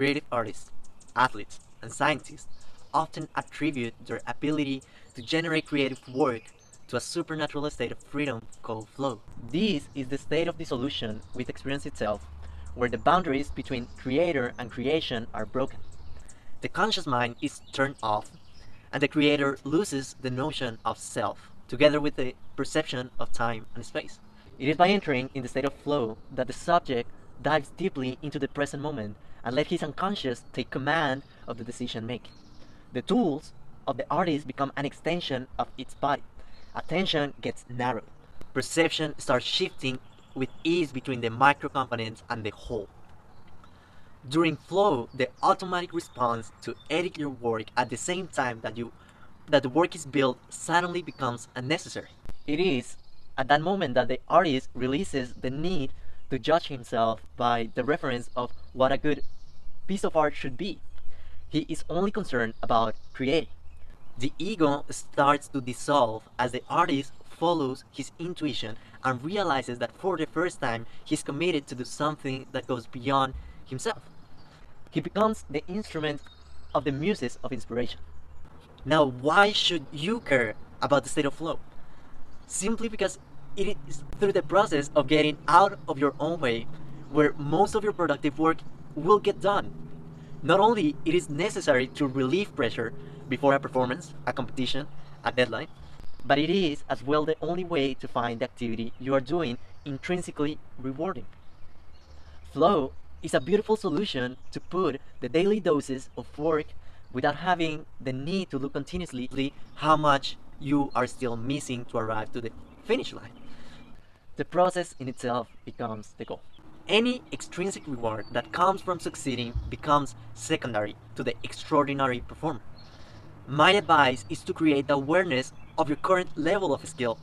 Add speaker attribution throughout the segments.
Speaker 1: Creative artists, athletes, and scientists often attribute their ability to generate creative work to a supernatural state of freedom called flow. This is the state of dissolution with experience itself, where the boundaries between creator and creation are broken. The conscious mind is turned off, and the creator loses the notion of self, together with the perception of time and space. It is by entering in the state of flow that the subject dives deeply into the present moment and let his unconscious take command of the decision making. The tools of the artist become an extension of its body. Attention gets narrowed. Perception starts shifting with ease between the micro components and the whole. During flow, the automatic response to edit your work at the same time that you that the work is built suddenly becomes unnecessary. It is at that moment that the artist releases the need to judge himself by the reference of what a good piece of art should be. He is only concerned about creating. The ego starts to dissolve as the artist follows his intuition and realizes that for the first time he's committed to do something that goes beyond himself. He becomes the instrument of the muses of inspiration. Now, why should you care about the state of flow? Simply because it is through the process of getting out of your own way where most of your productive work will get done. Not only it is necessary to relieve pressure before a performance, a competition, a deadline, but it is as well the only way to find the activity you are doing intrinsically rewarding. Flow is a beautiful solution to put the daily doses of work without having the need to look continuously how much you are still missing to arrive to the finish line. The process in itself becomes the goal. Any extrinsic reward that comes from succeeding becomes secondary to the extraordinary performer. My advice is to create the awareness of your current level of skill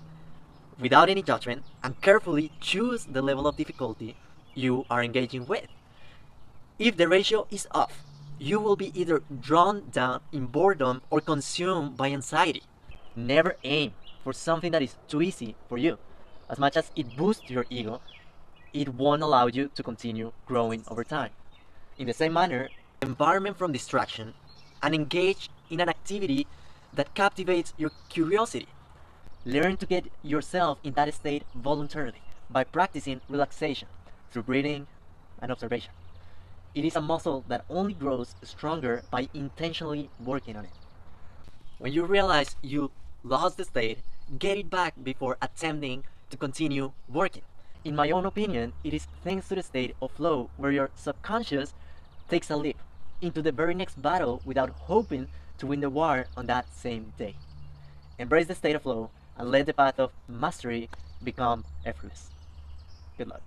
Speaker 1: without any judgment and carefully choose the level of difficulty you are engaging with. If the ratio is off, you will be either drawn down in boredom or consumed by anxiety. Never aim for something that is too easy for you. As much as it boosts your ego, it won't allow you to continue growing over time. In the same manner, environment from distraction and engage in an activity that captivates your curiosity. Learn to get yourself in that state voluntarily by practicing relaxation through breathing and observation. It is a muscle that only grows stronger by intentionally working on it. When you realize you lost the state, get it back before attempting to continue working. In my own opinion, it is thanks to the state of flow where your subconscious takes a leap into the very next battle without hoping to win the war on that same day. Embrace the state of flow and let the path of mastery become effortless. Good luck.